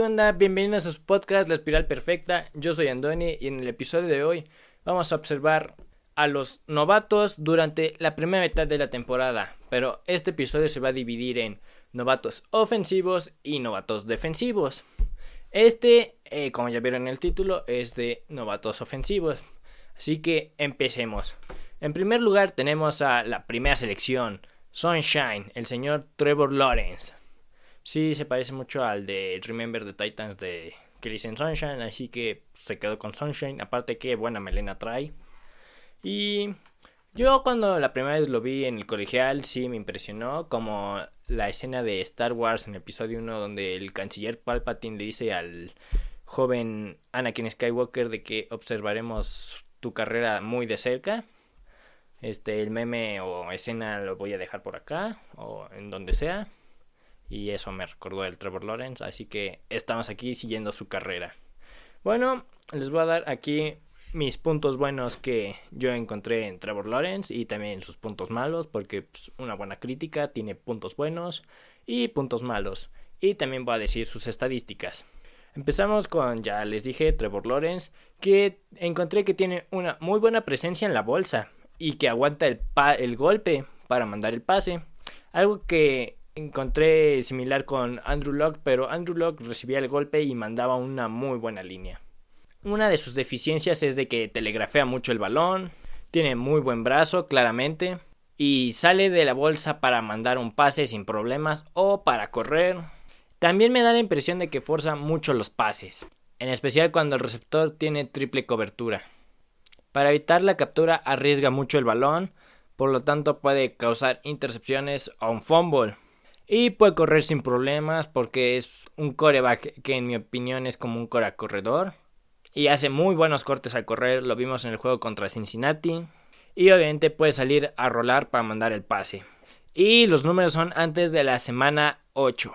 ¿qué onda? Bienvenidos a su podcast La Espiral Perfecta. Yo soy Andoni y en el episodio de hoy vamos a observar a los novatos durante la primera mitad de la temporada. Pero este episodio se va a dividir en novatos ofensivos y novatos defensivos. Este, eh, como ya vieron en el título, es de novatos ofensivos. Así que empecemos. En primer lugar tenemos a la primera selección, Sunshine, el señor Trevor Lawrence. Sí, se parece mucho al de Remember the Titans de que Sunshine, así que se quedó con Sunshine. Aparte que buena melena trae. Y yo cuando la primera vez lo vi en el colegial sí me impresionó, como la escena de Star Wars en el episodio 1 donde el canciller Palpatine le dice al joven Anakin Skywalker de que observaremos tu carrera muy de cerca. Este, el meme o escena lo voy a dejar por acá o en donde sea. Y eso me recordó el Trevor Lawrence, así que estamos aquí siguiendo su carrera. Bueno, les voy a dar aquí mis puntos buenos que yo encontré en Trevor Lawrence y también sus puntos malos, porque pues, una buena crítica tiene puntos buenos y puntos malos. Y también voy a decir sus estadísticas. Empezamos con, ya les dije, Trevor Lawrence, que encontré que tiene una muy buena presencia en la bolsa y que aguanta el, el golpe para mandar el pase. Algo que encontré similar con Andrew Locke, pero Andrew Locke recibía el golpe y mandaba una muy buena línea. Una de sus deficiencias es de que telegrafea mucho el balón, tiene muy buen brazo, claramente, y sale de la bolsa para mandar un pase sin problemas o para correr. También me da la impresión de que forza mucho los pases, en especial cuando el receptor tiene triple cobertura. Para evitar la captura arriesga mucho el balón, por lo tanto puede causar intercepciones o un fumble. Y puede correr sin problemas porque es un coreback que en mi opinión es como un core corredor. Y hace muy buenos cortes al correr, lo vimos en el juego contra Cincinnati. Y obviamente puede salir a rolar para mandar el pase. Y los números son antes de la semana 8.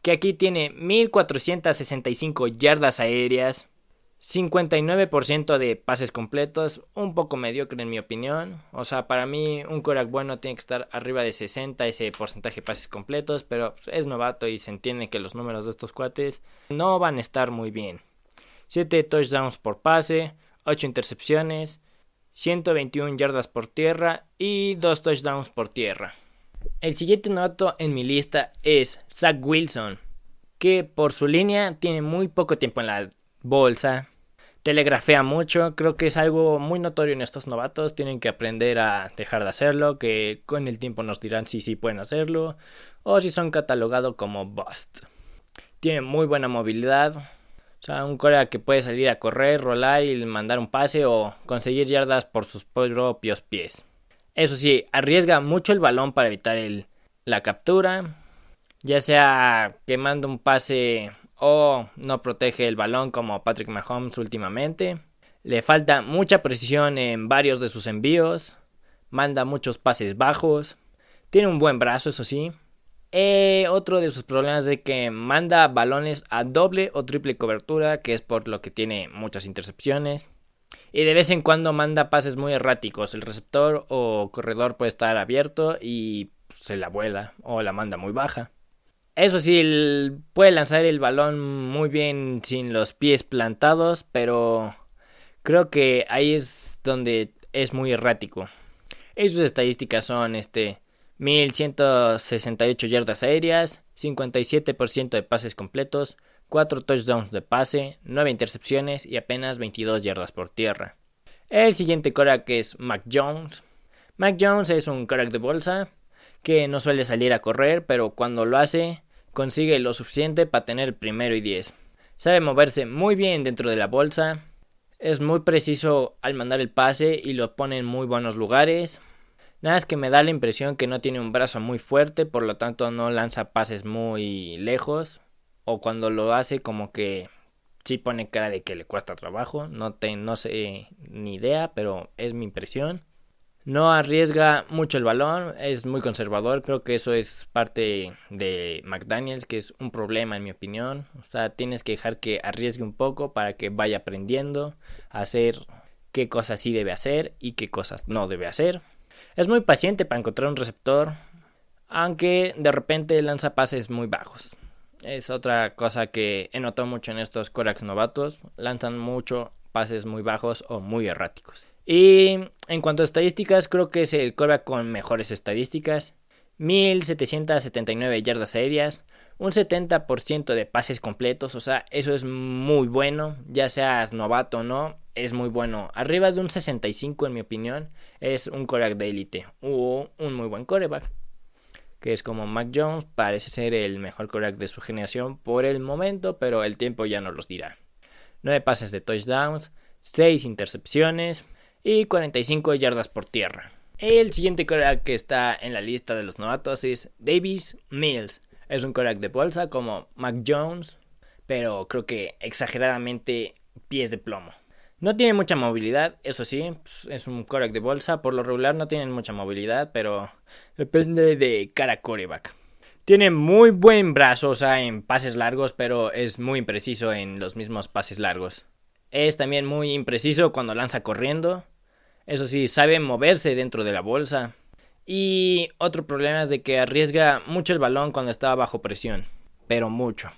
Que aquí tiene 1465 yardas aéreas, 59% de pases completos, un poco mediocre en mi opinión. O sea, para mí un Korak bueno tiene que estar arriba de 60 ese porcentaje de pases completos, pero pues, es novato y se entiende que los números de estos cuates no van a estar muy bien. 7 touchdowns por pase, 8 intercepciones, 121 yardas por tierra y 2 touchdowns por tierra. El siguiente novato en mi lista es Zach Wilson, que por su línea tiene muy poco tiempo en la bolsa. Telegrafea mucho, creo que es algo muy notorio en estos novatos, tienen que aprender a dejar de hacerlo, que con el tiempo nos dirán si sí pueden hacerlo o si son catalogados como bust. Tiene muy buena movilidad, o sea, un Corea que puede salir a correr, rolar y mandar un pase o conseguir yardas por sus propios pies. Eso sí, arriesga mucho el balón para evitar la captura, ya sea quemando un pase o no protege el balón como Patrick Mahomes últimamente. Le falta mucha precisión en varios de sus envíos. Manda muchos pases bajos. Tiene un buen brazo, eso sí. Eh, otro de sus problemas es que manda balones a doble o triple cobertura, que es por lo que tiene muchas intercepciones. Y de vez en cuando manda pases muy erráticos. El receptor o corredor puede estar abierto y se la vuela o la manda muy baja. Eso sí, puede lanzar el balón muy bien sin los pies plantados, pero creo que ahí es donde es muy errático. Y sus estadísticas son este 1168 yardas aéreas, 57% de pases completos, 4 touchdowns de pase, 9 intercepciones y apenas 22 yardas por tierra. El siguiente coreback es Mac Jones. Mac Jones es un coreback de bolsa que no suele salir a correr, pero cuando lo hace consigue lo suficiente para tener primero y 10. Sabe moverse muy bien dentro de la bolsa. Es muy preciso al mandar el pase y lo pone en muy buenos lugares. Nada es que me da la impresión que no tiene un brazo muy fuerte, por lo tanto no lanza pases muy lejos. O cuando lo hace como que sí pone cara de que le cuesta trabajo. No, te, no sé ni idea, pero es mi impresión. No arriesga mucho el balón, es muy conservador, creo que eso es parte de McDaniels, que es un problema en mi opinión. O sea, tienes que dejar que arriesgue un poco para que vaya aprendiendo a hacer qué cosas sí debe hacer y qué cosas no debe hacer. Es muy paciente para encontrar un receptor, aunque de repente lanza pases muy bajos. Es otra cosa que he notado mucho en estos corebacks novatos. Lanzan mucho pases muy bajos o muy erráticos. Y en cuanto a estadísticas, creo que es el coreback con mejores estadísticas. 1779 yardas aéreas, un 70% de pases completos, o sea, eso es muy bueno, ya seas novato o no, es muy bueno. Arriba de un 65 en mi opinión, es un coreback de élite o un muy buen coreback. Que es como Mac Jones, parece ser el mejor coreback de su generación por el momento, pero el tiempo ya nos los dirá. 9 pases de touchdowns, 6 intercepciones y 45 yardas por tierra. El siguiente coreback que está en la lista de los novatos es Davis Mills. Es un coreback de bolsa como Mac Jones, pero creo que exageradamente pies de plomo. No tiene mucha movilidad, eso sí, pues, es un coreback de bolsa. Por lo regular no tienen mucha movilidad, pero depende de cara coreback. Tiene muy buen brazo, o sea, en pases largos, pero es muy impreciso en los mismos pases largos. Es también muy impreciso cuando lanza corriendo. Eso sí, sabe moverse dentro de la bolsa. Y otro problema es de que arriesga mucho el balón cuando está bajo presión, pero mucho.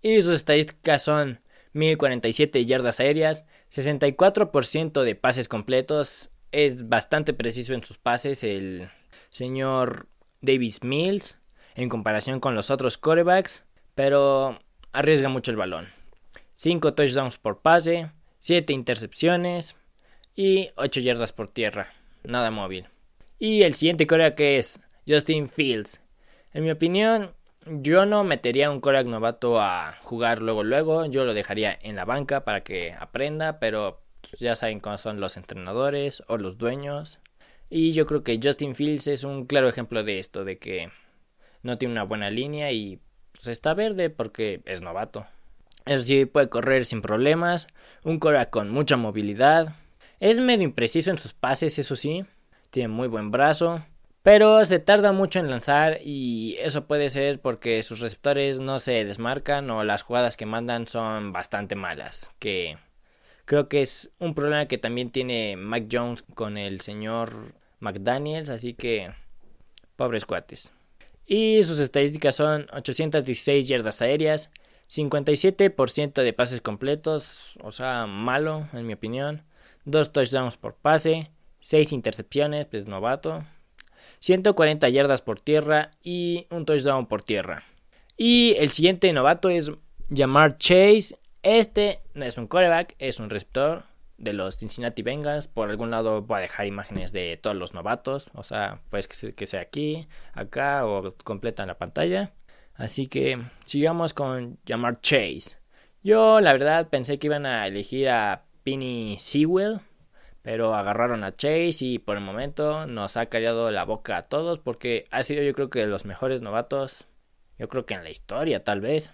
Y sus estadísticas son 1047 yardas aéreas, 64% de pases completos. Es bastante preciso en sus pases el señor Davis Mills en comparación con los otros corebacks, pero arriesga mucho el balón. 5 touchdowns por pase, 7 intercepciones, y 8 yardas por tierra. Nada móvil. Y el siguiente coreback que es Justin Fields. En mi opinión, yo no metería a un coreback novato a jugar luego luego. Yo lo dejaría en la banca para que aprenda, pero pues, ya saben cómo son los entrenadores o los dueños. Y yo creo que Justin Fields es un claro ejemplo de esto, de que no tiene una buena línea y pues, está verde porque es novato. Eso sí, puede correr sin problemas. Un coreback con mucha movilidad. Es medio impreciso en sus pases, eso sí. Tiene muy buen brazo. Pero se tarda mucho en lanzar y eso puede ser porque sus receptores no se desmarcan o las jugadas que mandan son bastante malas. Que creo que es un problema que también tiene Mike Jones con el señor McDaniels. Así que pobres cuates. Y sus estadísticas son 816 yardas aéreas, 57% de pases completos, o sea, malo en mi opinión. 2 touchdowns por pase, 6 intercepciones, pues novato, 140 yardas por tierra y un touchdown por tierra. Y el siguiente novato es Jamar Chase. Este no es un coreback, es un receptor de los Cincinnati Bengals. Por algún lado voy a dejar imágenes de todos los novatos. O sea, pues que sea aquí, acá o completa la pantalla. Así que sigamos con Jamar Chase. Yo la verdad pensé que iban a elegir a Penny Sewell, pero agarraron a Chase y por el momento nos ha callado la boca a todos porque ha sido yo creo que de los mejores novatos, yo creo que en la historia tal vez.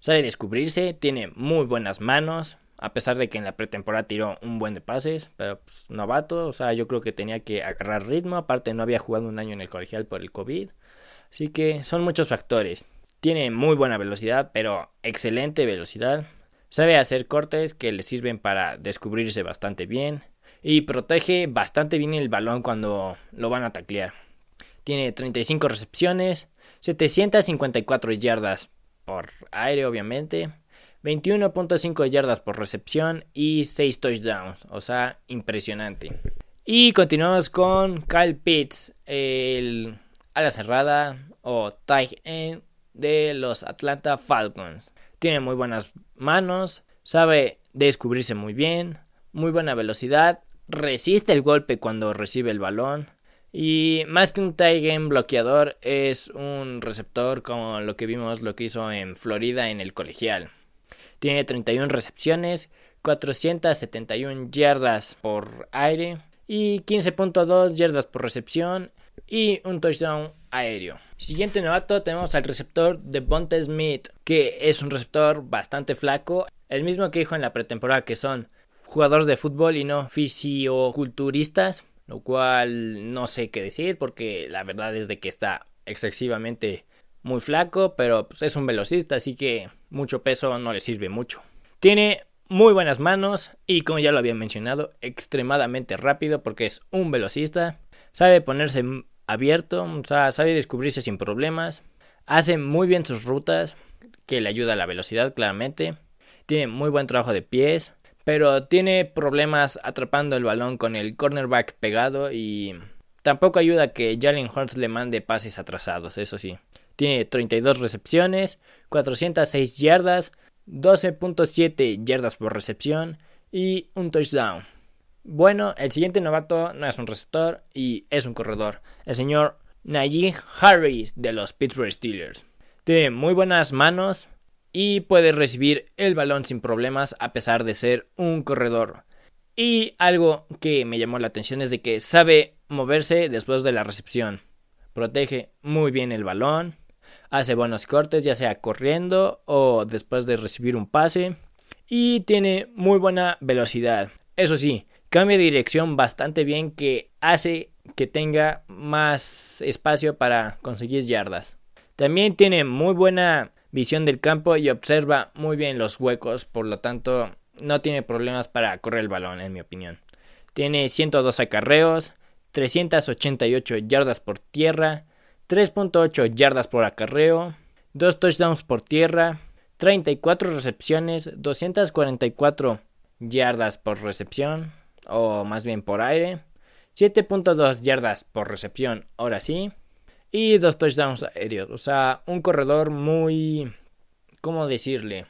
Sabe descubrirse, tiene muy buenas manos, a pesar de que en la pretemporada tiró un buen de pases, pero pues, novato, o sea, yo creo que tenía que agarrar ritmo, aparte no había jugado un año en el colegial por el COVID, así que son muchos factores. Tiene muy buena velocidad, pero excelente velocidad. Sabe hacer cortes que le sirven para descubrirse bastante bien y protege bastante bien el balón cuando lo van a taclear. Tiene 35 recepciones, 754 yardas por aire obviamente, 21.5 yardas por recepción y 6 touchdowns, o sea, impresionante. Y continuamos con Kyle Pitts, el ala cerrada o tight end de los Atlanta Falcons. Tiene muy buenas manos, sabe descubrirse muy bien, muy buena velocidad, resiste el golpe cuando recibe el balón. Y más que un tight end bloqueador, es un receptor como lo que vimos lo que hizo en Florida en el colegial. Tiene 31 recepciones, 471 yardas por aire y 15.2 yardas por recepción y un touchdown aéreo. Siguiente novato tenemos al receptor de Bonte Smith, que es un receptor bastante flaco, el mismo que dijo en la pretemporada que son jugadores de fútbol y no fisioculturistas, lo cual no sé qué decir porque la verdad es de que está excesivamente muy flaco, pero pues, es un velocista, así que mucho peso no le sirve mucho. Tiene muy buenas manos y como ya lo había mencionado, extremadamente rápido porque es un velocista. Sabe ponerse abierto, sabe descubrirse sin problemas. Hace muy bien sus rutas. que le ayuda a la velocidad claramente. Tiene muy buen trabajo de pies, pero tiene problemas atrapando el balón con el cornerback pegado y tampoco ayuda que Jalen Hurts le mande pases atrasados, eso sí. Tiene 32 recepciones, 406 yardas, 12.7 yardas por recepción y un touchdown. Bueno, el siguiente novato no es un receptor y es un corredor. El señor Najee Harris de los Pittsburgh Steelers. Tiene muy buenas manos y puede recibir el balón sin problemas a pesar de ser un corredor. Y algo que me llamó la atención es de que sabe moverse después de la recepción. Protege muy bien el balón. Hace buenos cortes ya sea corriendo o después de recibir un pase. Y tiene muy buena velocidad. Eso sí, cambia de dirección bastante bien que hace que tenga más espacio para conseguir yardas. También tiene muy buena visión del campo y observa muy bien los huecos, por lo tanto no tiene problemas para correr el balón, en mi opinión. Tiene 102 acarreos, 388 yardas por tierra, 3.8 yardas por acarreo, 2 touchdowns por tierra, 34 recepciones, 244 yardas por recepción, o más bien por aire, 7.2 yardas por recepción, ahora sí, y dos touchdowns aéreos. O sea, un corredor muy... ¿Cómo decirle?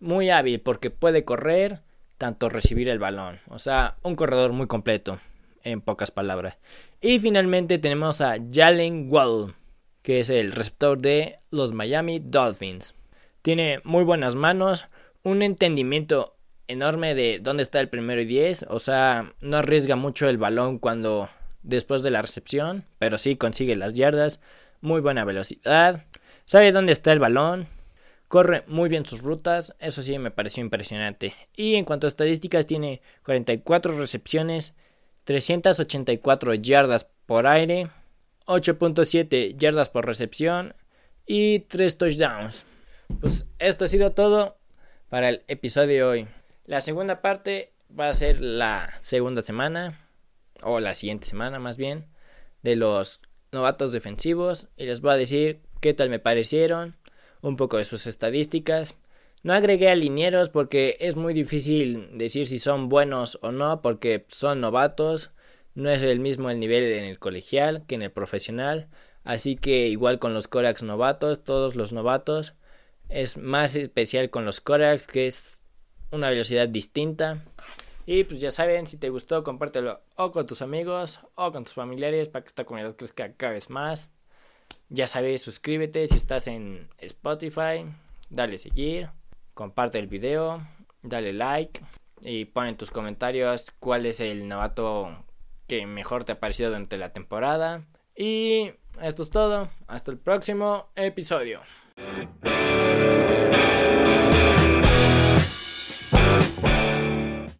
Muy hábil porque puede correr, tanto recibir el balón. O sea, un corredor muy completo, en pocas palabras. Y finalmente tenemos a Jalen Wall, que es el receptor de los Miami Dolphins. Tiene muy buenas manos, un entendimiento enorme de dónde está el primero y diez. O sea, no arriesga mucho el balón cuando después de la recepción, pero sí consigue las yardas, muy buena velocidad, sabe dónde está el balón, corre muy bien sus rutas, eso sí me pareció impresionante. Y en cuanto a estadísticas tiene 44 recepciones, 384 yardas por aire, 8.7 yardas por recepción y 3 touchdowns. Pues esto ha sido todo para el episodio de hoy. La segunda parte va a ser la segunda semana o la siguiente semana más bien, de los novatos defensivos y les voy a decir qué tal me parecieron, un poco de sus estadísticas. No agregué a linieros porque es muy difícil decir si son buenos o no porque son novatos, no es el mismo el nivel en el colegial que en el profesional, así que igual con los Corax novatos, todos los novatos, es más especial con los Corax que es una velocidad distinta. Y pues ya saben, si te gustó, compártelo o con tus amigos o con tus familiares para que esta comunidad crezca cada vez más. Ya sabes, suscríbete si estás en Spotify, dale seguir, comparte el video, dale like y pon en tus comentarios cuál es el novato que mejor te ha parecido durante la temporada. Y esto es todo, hasta el próximo episodio.